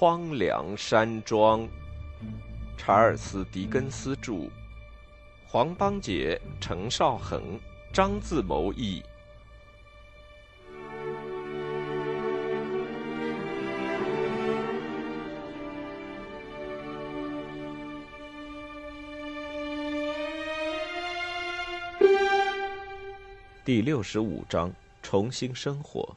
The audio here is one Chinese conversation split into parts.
荒凉山庄，查尔斯·狄更斯著，黄邦杰、程少恒、张自谋译。第六十五章：重新生活。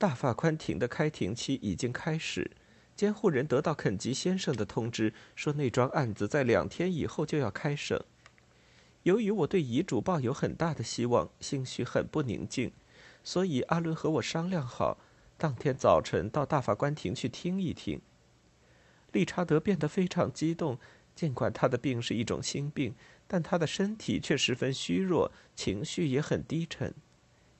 大法官庭的开庭期已经开始，监护人得到肯吉先生的通知，说那桩案子在两天以后就要开审。由于我对遗嘱抱有很大的希望，心绪很不宁静，所以阿伦和我商量好，当天早晨到大法官庭去听一听。理查德变得非常激动，尽管他的病是一种心病，但他的身体却十分虚弱，情绪也很低沉。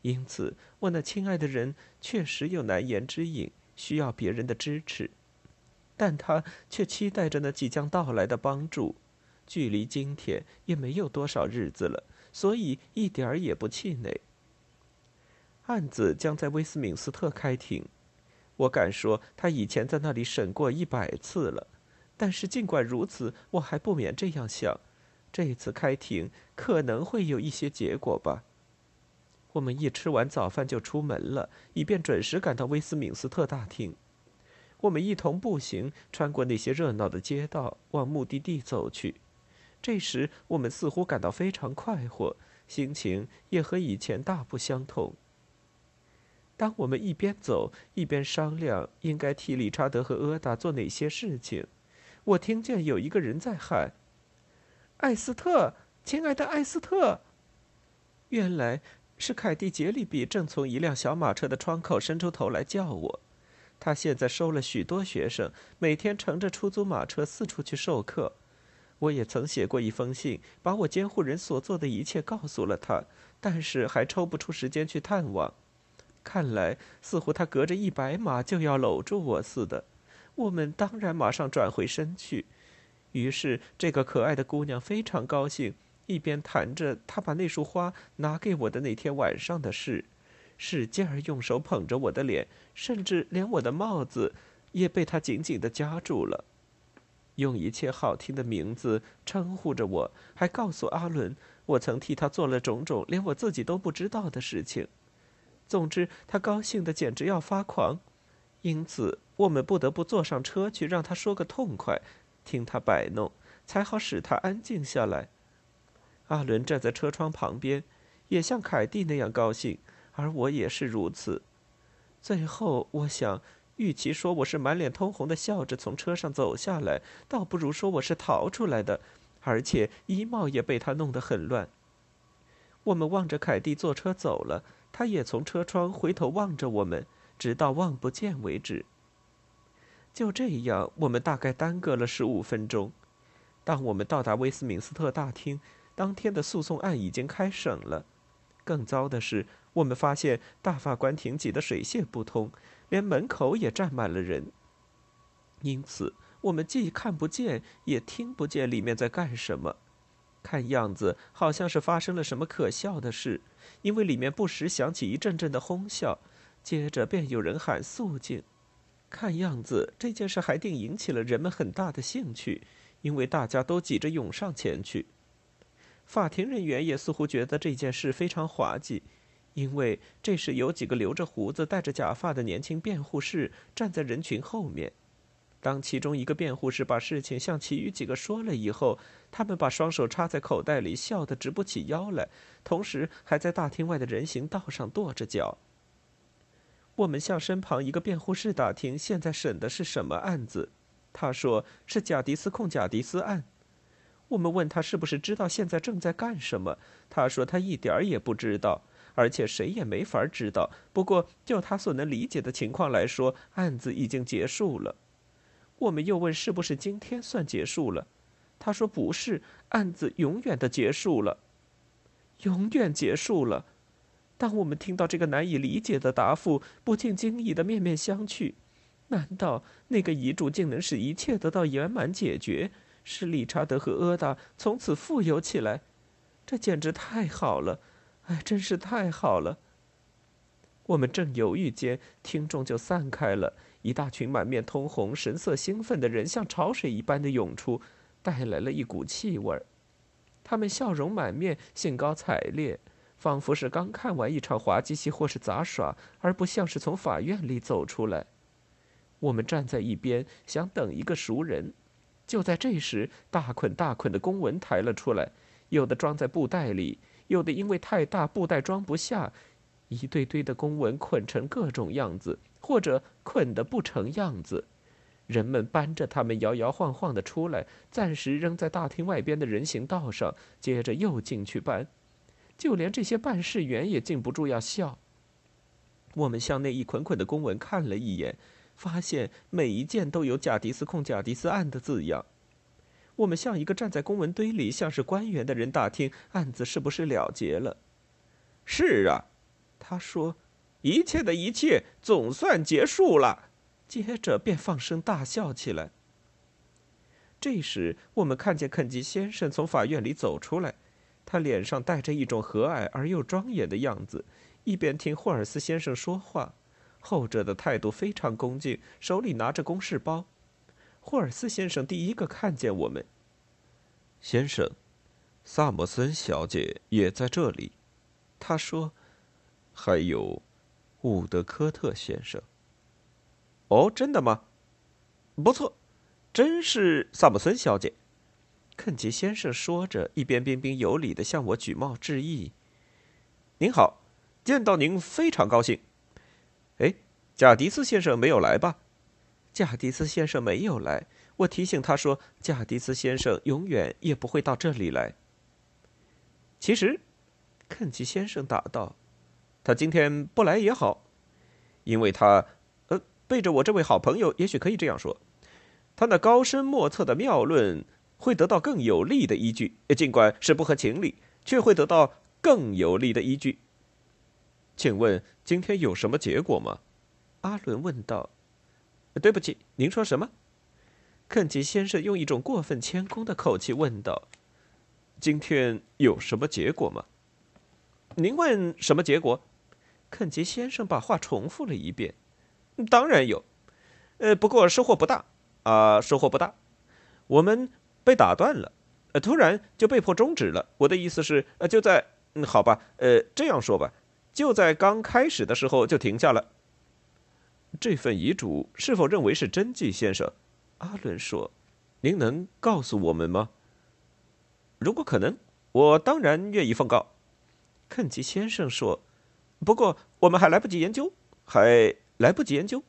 因此，我那亲爱的人确实有难言之隐，需要别人的支持，但他却期待着那即将到来的帮助。距离今天也没有多少日子了，所以一点儿也不气馁。案子将在威斯敏斯特开庭，我敢说他以前在那里审过一百次了。但是尽管如此，我还不免这样想：这次开庭可能会有一些结果吧。我们一吃完早饭就出门了，以便准时赶到威斯敏斯特大厅。我们一同步行，穿过那些热闹的街道，往目的地走去。这时，我们似乎感到非常快活，心情也和以前大不相同。当我们一边走一边商量应该替理查德和阿达做哪些事情，我听见有一个人在喊：“艾斯特，亲爱的艾斯特！”原来。是凯蒂·杰利比正从一辆小马车的窗口伸出头来叫我。他现在收了许多学生，每天乘着出租马车四处去授课。我也曾写过一封信，把我监护人所做的一切告诉了他，但是还抽不出时间去探望。看来似乎他隔着一百码就要搂住我似的。我们当然马上转回身去。于是这个可爱的姑娘非常高兴。一边谈着他把那束花拿给我的那天晚上的事，使劲儿用手捧着我的脸，甚至连我的帽子也被他紧紧地夹住了，用一切好听的名字称呼着我，还告诉阿伦我曾替他做了种种连我自己都不知道的事情。总之，他高兴得简直要发狂，因此我们不得不坐上车去让他说个痛快，听他摆弄，才好使他安静下来。阿伦站在车窗旁边，也像凯蒂那样高兴，而我也是如此。最后，我想，与其说我是满脸通红的笑着从车上走下来，倒不如说我是逃出来的，而且衣帽也被他弄得很乱。我们望着凯蒂坐车走了，他也从车窗回头望着我们，直到望不见为止。就这样，我们大概耽搁了十五分钟。当我们到达威斯敏斯特大厅。当天的诉讼案已经开审了。更糟的是，我们发现大法官庭挤得水泄不通，连门口也站满了人。因此，我们既看不见，也听不见里面在干什么。看样子好像是发生了什么可笑的事，因为里面不时响起一阵阵的哄笑，接着便有人喊肃静。看样子这件事还定引起了人们很大的兴趣，因为大家都挤着涌上前去。法庭人员也似乎觉得这件事非常滑稽，因为这时有几个留着胡子、戴着假发的年轻辩护士站在人群后面。当其中一个辩护士把事情向其余几个说了以后，他们把双手插在口袋里，笑得直不起腰来，同时还在大厅外的人行道上跺着脚。我们向身旁一个辩护士打听现在审的是什么案子，他说是贾迪斯控贾迪斯案。我们问他是不是知道现在正在干什么，他说他一点儿也不知道，而且谁也没法知道。不过就他所能理解的情况来说，案子已经结束了。我们又问是不是今天算结束了，他说不是，案子永远的结束了，永远结束了。当我们听到这个难以理解的答复，不禁惊异的面面相觑。难道那个遗嘱竟能使一切得到圆满解决？使理查德和阿达从此富有起来，这简直太好了！哎，真是太好了。我们正犹豫间，听众就散开了，一大群满面通红、神色兴奋的人像潮水一般的涌出，带来了一股气味儿。他们笑容满面，兴高采烈，仿佛是刚看完一场滑稽戏或是杂耍，而不像是从法院里走出来。我们站在一边，想等一个熟人。就在这时，大捆大捆的公文抬了出来，有的装在布袋里，有的因为太大，布袋装不下，一堆堆的公文捆成各种样子，或者捆得不成样子。人们搬着他们摇摇晃晃的出来，暂时扔在大厅外边的人行道上，接着又进去搬。就连这些办事员也禁不住要笑。我们向那一捆捆的公文看了一眼。发现每一件都有“贾迪斯控贾迪斯案”的字样。我们像一个站在公文堆里，像是官员的人打听案子是不是了结了。是啊，他说：“一切的一切总算结束了。”接着便放声大笑起来。这时，我们看见肯吉先生从法院里走出来，他脸上带着一种和蔼而又庄严的样子，一边听霍尔斯先生说话。后者的态度非常恭敬，手里拿着公事包。霍尔斯先生第一个看见我们。先生，萨姆森小姐也在这里。他说：“还有，伍德科特先生。”哦，真的吗？不错，真是萨姆森小姐。肯吉先生说着，一边彬彬有礼的向我举帽致意。您好，见到您非常高兴。贾迪斯先生没有来吧？贾迪斯先生没有来。我提醒他说，贾迪斯先生永远也不会到这里来。其实，肯奇先生答道：“他今天不来也好，因为他，呃，背着我这位好朋友，也许可以这样说，他那高深莫测的妙论会得到更有力的依据，尽管是不合情理，却会得到更有力的依据。”请问今天有什么结果吗？阿伦问道。对不起，您说什么？肯吉先生用一种过分谦恭的口气问道：“今天有什么结果吗？”您问什么结果？肯吉先生把话重复了一遍。当然有，呃，不过收获不大啊，收获不大。我们被打断了，呃，突然就被迫终止了。我的意思是，呃，就在……嗯，好吧，呃，这样说吧。就在刚开始的时候就停下了。这份遗嘱是否认为是真迹，先生？阿伦说：“您能告诉我们吗？”如果可能，我当然愿意奉告。肯吉先生说：“不过我们还来不及研究，还来不及研究，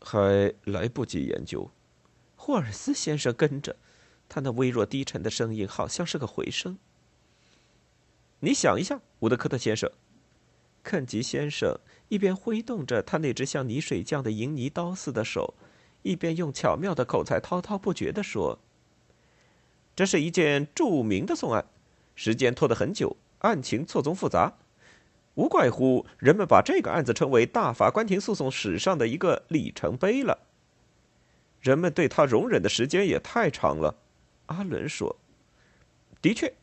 还来不及研究。”霍尔斯先生跟着，他那微弱低沉的声音好像是个回声。你想一下，伍德科特先生，肯吉先生一边挥动着他那只像泥水匠的银泥刀似的手，一边用巧妙的口才滔滔不绝地说：“这是一件著名的讼案，时间拖得很久，案情错综复杂，无怪乎人们把这个案子称为大法官庭诉讼史上的一个里程碑了。人们对他容忍的时间也太长了。”阿伦说：“的确。”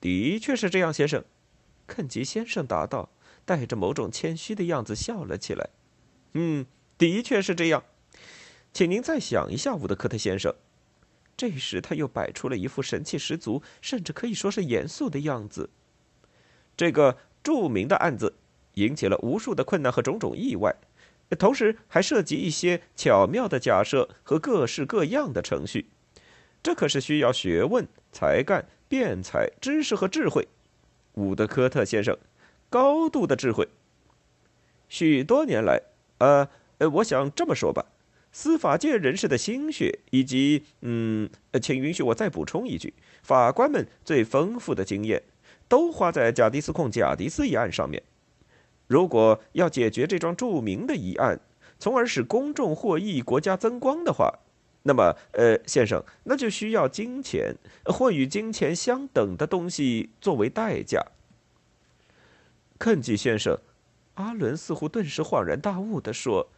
的确是这样，先生。”肯吉先生答道，带着某种谦虚的样子笑了起来。“嗯，的确是这样。请您再想一下，伍德科特先生。”这时他又摆出了一副神气十足，甚至可以说是严肃的样子。这个著名的案子引起了无数的困难和种种意外，同时还涉及一些巧妙的假设和各式各样的程序。这可是需要学问、才干。辩才、知识和智慧，伍德科特先生，高度的智慧。许多年来，呃呃，我想这么说吧，司法界人士的心血，以及嗯，请允许我再补充一句，法官们最丰富的经验，都花在贾迪斯控贾迪斯一案上面。如果要解决这桩著名的疑案，从而使公众获益、国家增光的话。那么，呃，先生，那就需要金钱或与金钱相等的东西作为代价。肯吉先生，阿伦似乎顿时恍然大悟地说：“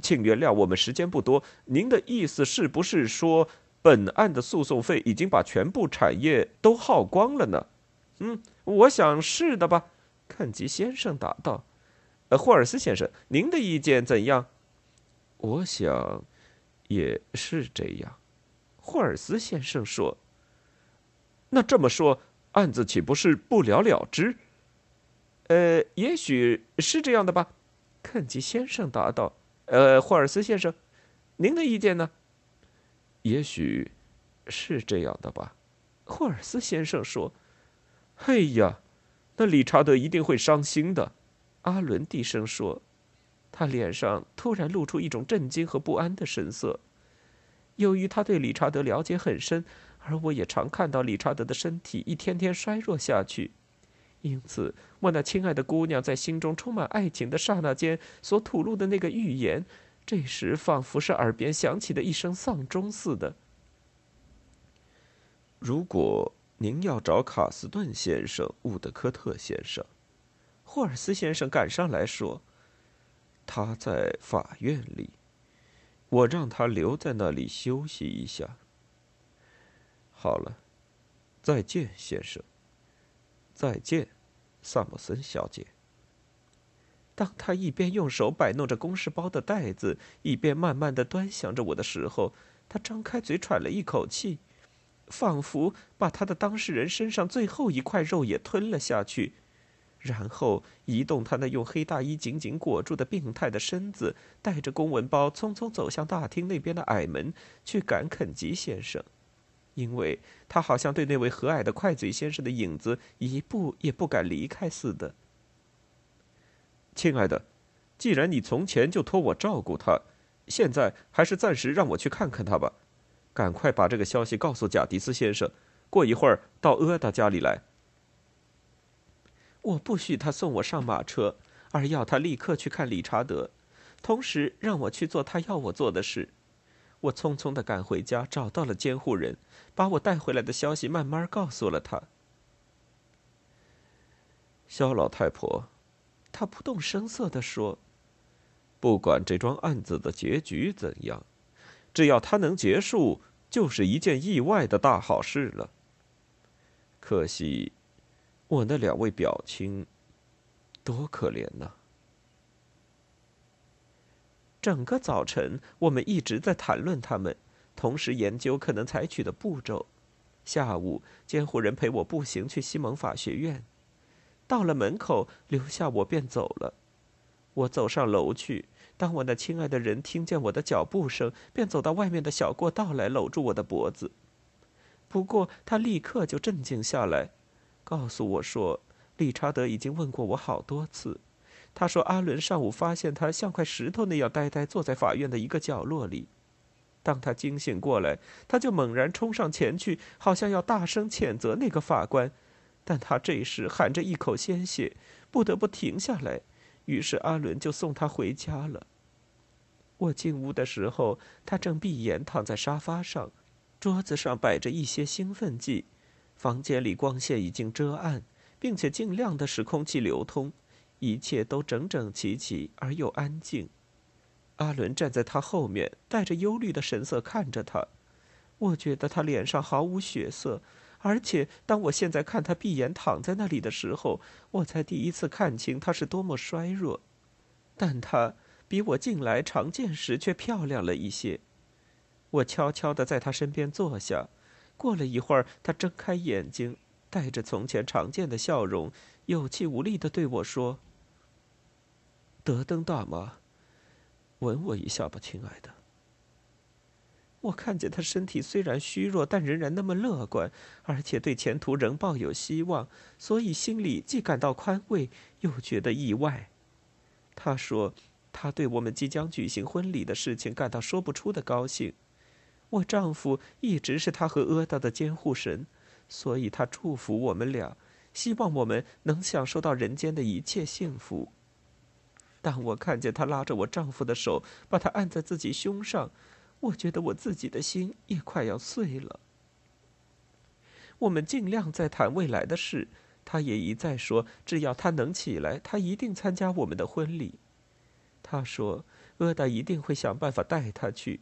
请原谅，我们时间不多。您的意思是不是说，本案的诉讼费已经把全部产业都耗光了呢？”“嗯，我想是的吧。”肯吉先生答道。“呃，霍尔斯先生，您的意见怎样？”我想，也是这样。霍尔斯先生说：“那这么说，案子岂不是不了了之？”呃，也许是这样的吧。肯吉先生答道：“呃，霍尔斯先生，您的意见呢？”也许是这样的吧。霍尔斯先生说：“嘿呀，那理查德一定会伤心的。”阿伦低声说。他脸上突然露出一种震惊和不安的神色。由于他对理查德了解很深，而我也常看到理查德的身体一天天衰弱下去，因此我那亲爱的姑娘在心中充满爱情的刹那间所吐露的那个预言，这时仿佛是耳边响起的一声丧钟似的。如果您要找卡斯顿先生、伍德科特先生，霍尔斯先生赶上来说。他在法院里，我让他留在那里休息一下。好了，再见，先生。再见，萨姆森小姐。当他一边用手摆弄着公事包的袋子，一边慢慢的端详着我的时候，他张开嘴喘了一口气，仿佛把他的当事人身上最后一块肉也吞了下去。然后移动他那用黑大衣紧紧裹住的病态的身子，带着公文包匆匆走向大厅那边的矮门，去赶肯吉先生，因为他好像对那位和蔼的快嘴先生的影子一步也不敢离开似的。亲爱的，既然你从前就托我照顾他，现在还是暂时让我去看看他吧。赶快把这个消息告诉贾迪斯先生，过一会儿到阿达家里来。我不许他送我上马车，而要他立刻去看理查德，同时让我去做他要我做的事。我匆匆的赶回家，找到了监护人，把我带回来的消息慢慢告诉了他。肖老太婆，她不动声色的说：“不管这桩案子的结局怎样，只要它能结束，就是一件意外的大好事了。可惜。”我那两位表亲，多可怜呐！整个早晨，我们一直在谈论他们，同时研究可能采取的步骤。下午，监护人陪我步行去西蒙法学院，到了门口，留下我便走了。我走上楼去，当我那亲爱的人听见我的脚步声，便走到外面的小过道来，搂住我的脖子。不过，他立刻就镇静下来。告诉我说，理查德已经问过我好多次。他说，阿伦上午发现他像块石头那样呆呆坐在法院的一个角落里。当他惊醒过来，他就猛然冲上前去，好像要大声谴责那个法官。但他这时含着一口鲜血，不得不停下来。于是阿伦就送他回家了。我进屋的时候，他正闭眼躺在沙发上，桌子上摆着一些兴奋剂。房间里光线已经遮暗，并且尽量的使空气流通，一切都整整齐齐而又安静。阿伦站在他后面，带着忧虑的神色看着他。我觉得他脸上毫无血色，而且当我现在看他闭眼躺在那里的时候，我才第一次看清他是多么衰弱。但他比我近来常见时却漂亮了一些。我悄悄地在他身边坐下。过了一会儿，他睁开眼睛，带着从前常见的笑容，有气无力的对我说：“德登大妈，吻我一下吧，亲爱的。”我看见他身体虽然虚弱，但仍然那么乐观，而且对前途仍抱有希望，所以心里既感到宽慰，又觉得意外。他说：“他对我们即将举行婚礼的事情感到说不出的高兴。”我丈夫一直是他和阿达的监护神，所以他祝福我们俩，希望我们能享受到人间的一切幸福。当我看见他拉着我丈夫的手，把他按在自己胸上，我觉得我自己的心也快要碎了。我们尽量在谈未来的事，他也一再说，只要他能起来，他一定参加我们的婚礼。他说，阿达一定会想办法带他去。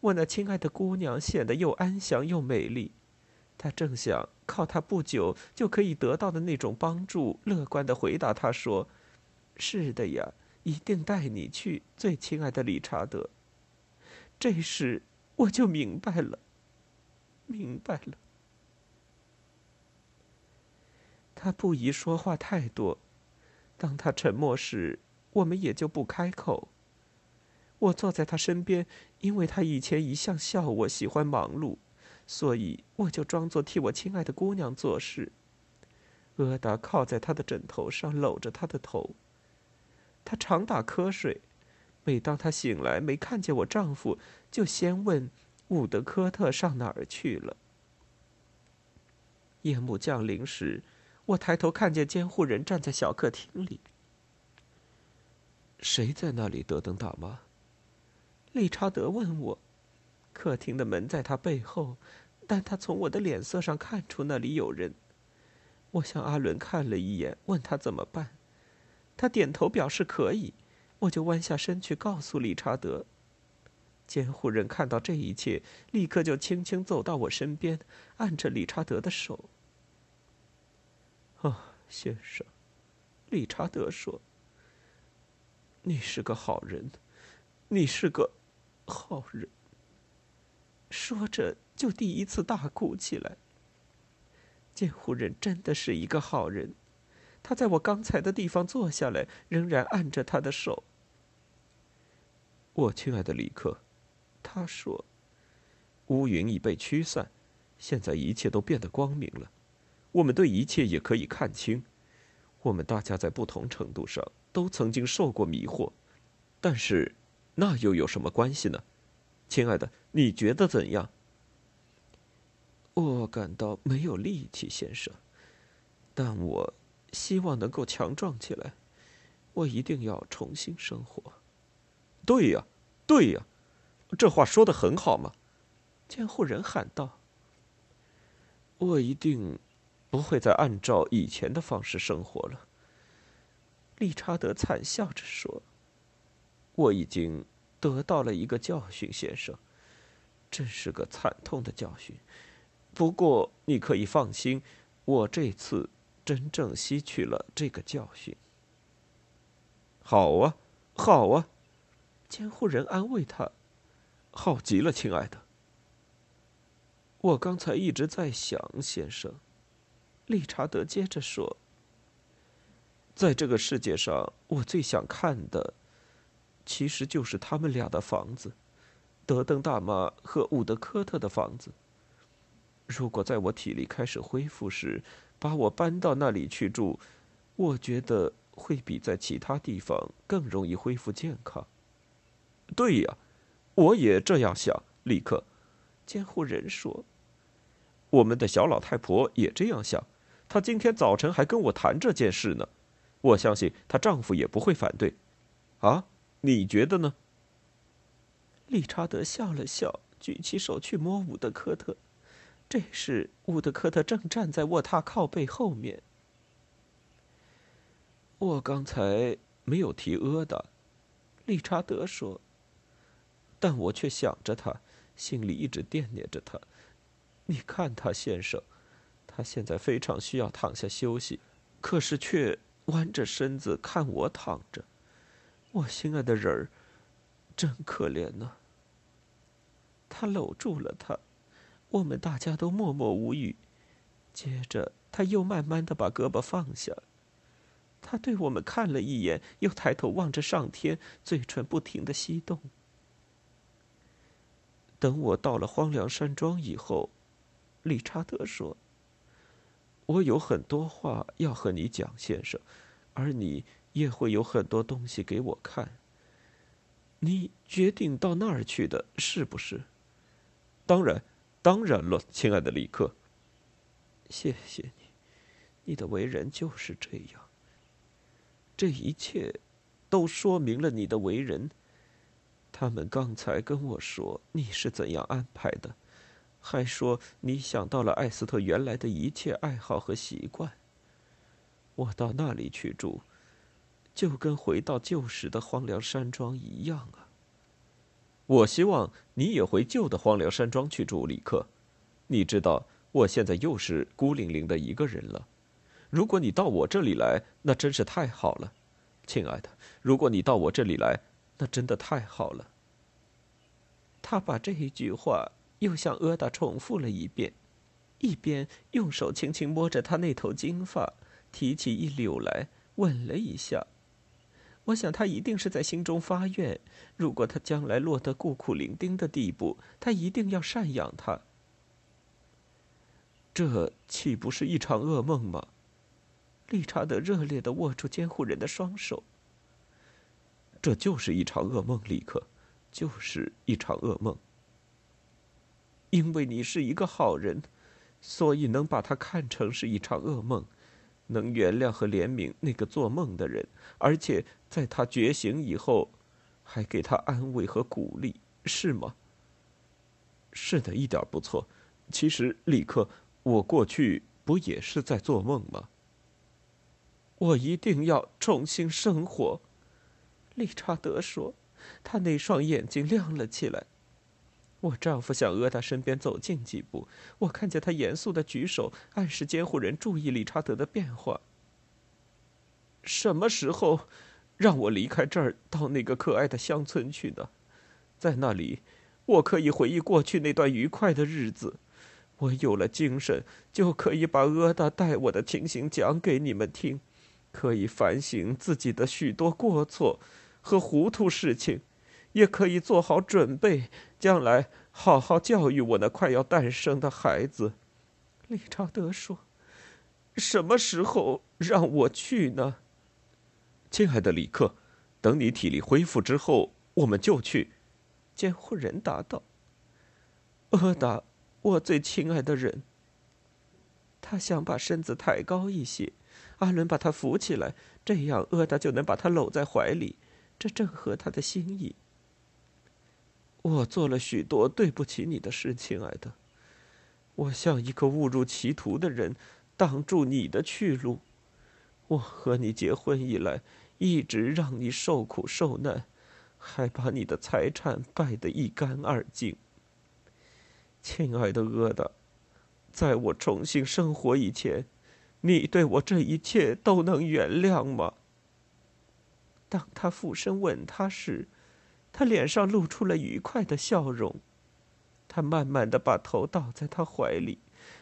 我那亲爱的姑娘显得又安详又美丽，她正想靠她不久就可以得到的那种帮助，乐观的回答他说：“是的呀，一定带你去，最亲爱的理查德。这时我就明白了，明白了。他不宜说话太多，当他沉默时，我们也就不开口。我坐在他身边，因为他以前一向笑我喜欢忙碌，所以我就装作替我亲爱的姑娘做事。阿达靠在他的枕头上，搂着他的头。她常打瞌睡，每当她醒来没看见我丈夫，就先问伍德科特上哪儿去了。夜幕降临时，我抬头看见监护人站在小客厅里。谁在那里？德登大妈。理查德问我。客厅的门在他背后，但他从我的脸色上看出那里有人。我向阿伦看了一眼，问他怎么办。他点头表示可以，我就弯下身去告诉理查德。监护人看到这一切，立刻就轻轻走到我身边，按着理查德的手。啊，先生，理查德说：“你是个好人，你是个好人。”说着，就第一次大哭起来。监护人真的是一个好人。他在我刚才的地方坐下来，仍然按着他的手。我亲爱的李克，他说：“乌云已被驱散，现在一切都变得光明了。我们对一切也可以看清。我们大家在不同程度上都曾经受过迷惑，但是那又有什么关系呢？亲爱的，你觉得怎样？”我感到没有力气，先生，但我。希望能够强壮起来，我一定要重新生活。对呀，对呀，这话说的很好嘛！监护人喊道：“我一定不会再按照以前的方式生活了。”理查德惨笑着说：“我已经得到了一个教训，先生，真是个惨痛的教训。不过你可以放心，我这次……”真正吸取了这个教训。好啊，好啊，监护人安慰他：“好极了，亲爱的。”我刚才一直在想，先生，理查德接着说：“在这个世界上，我最想看的，其实就是他们俩的房子，德登大妈和伍德科特的房子。如果在我体力开始恢复时，把我搬到那里去住，我觉得会比在其他地方更容易恢复健康。对呀，我也这样想。立刻，监护人说：“我们的小老太婆也这样想。她今天早晨还跟我谈这件事呢。我相信她丈夫也不会反对。啊，你觉得呢？”理查德笑了笑，举起手去摸伍德科特。这时，伍德科特正站在卧榻靠背后面。我刚才没有提阿达，理查德说。但我却想着他，心里一直惦念着他。你看他，先生，他现在非常需要躺下休息，可是却弯着身子看我躺着。我心爱的人儿，真可怜呢。他搂住了他。我们大家都默默无语。接着，他又慢慢的把胳膊放下。他对我们看了一眼，又抬头望着上天，嘴唇不停的翕动。等我到了荒凉山庄以后，理查德说：“我有很多话要和你讲，先生，而你也会有很多东西给我看。你决定到那儿去的，是不是？当然。”当然了，亲爱的李克。谢谢你，你的为人就是这样。这一切都说明了你的为人。他们刚才跟我说你是怎样安排的，还说你想到了艾斯特原来的一切爱好和习惯。我到那里去住，就跟回到旧时的荒凉山庄一样啊。我希望你也回旧的荒凉山庄去住，李克。你知道，我现在又是孤零零的一个人了。如果你到我这里来，那真是太好了。亲爱的，如果你到我这里来，那真的太好了。他把这一句话又向阿达重复了一遍，一边用手轻轻摸着他那头金发，提起一绺来吻了一下。我想他一定是在心中发愿，如果他将来落得孤苦伶仃的地步，他一定要赡养他。这岂不是一场噩梦吗？理查德热烈的握住监护人的双手。这就是一场噩梦，立刻，就是一场噩梦。因为你是一个好人，所以能把它看成是一场噩梦。能原谅和怜悯那个做梦的人，而且在他觉醒以后，还给他安慰和鼓励，是吗？是的，一点不错。其实，立刻，我过去不也是在做梦吗？我一定要重新生活，理查德说，他那双眼睛亮了起来。我丈夫向阿达身边走近几步，我看见他严肃的举手，暗示监护人注意理查德的变化。什么时候让我离开这儿，到那个可爱的乡村去呢？在那里，我可以回忆过去那段愉快的日子。我有了精神，就可以把阿达带我的情形讲给你们听，可以反省自己的许多过错和糊涂事情。也可以做好准备，将来好好教育我那快要诞生的孩子。”理查德说，“什么时候让我去呢？”亲爱的李克，等你体力恢复之后，我们就去。”监护人答道。“阿达，我最亲爱的人。”他想把身子抬高一些，阿伦把他扶起来，这样阿达就能把他搂在怀里，这正合他的心意。我做了许多对不起你的事，亲爱的。我像一个误入歧途的人，挡住你的去路。我和你结婚以来，一直让你受苦受难，还把你的财产败得一干二净。亲爱的阿达，在我重新生活以前，你对我这一切都能原谅吗？当他俯身吻她时。他脸上露出了愉快的笑容，他慢慢的把头倒在他怀里，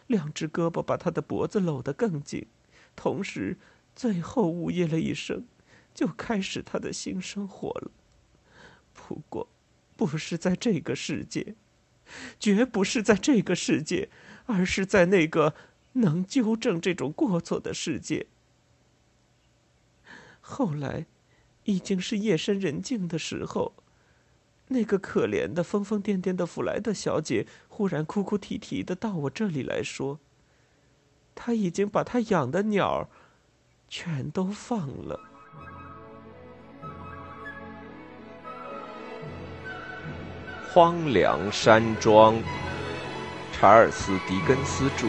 两只胳膊把他的脖子搂得更紧，同时，最后呜咽了一声，就开始他的新生活了。不过，不是在这个世界，绝不是在这个世界，而是在那个能纠正这种过错的世界。后来，已经是夜深人静的时候。那个可怜的、疯疯癫癫的弗莱德小姐忽然哭哭啼啼的到我这里来说：“她已经把她养的鸟儿全都放了。”荒凉山庄，查尔斯·狄更斯著，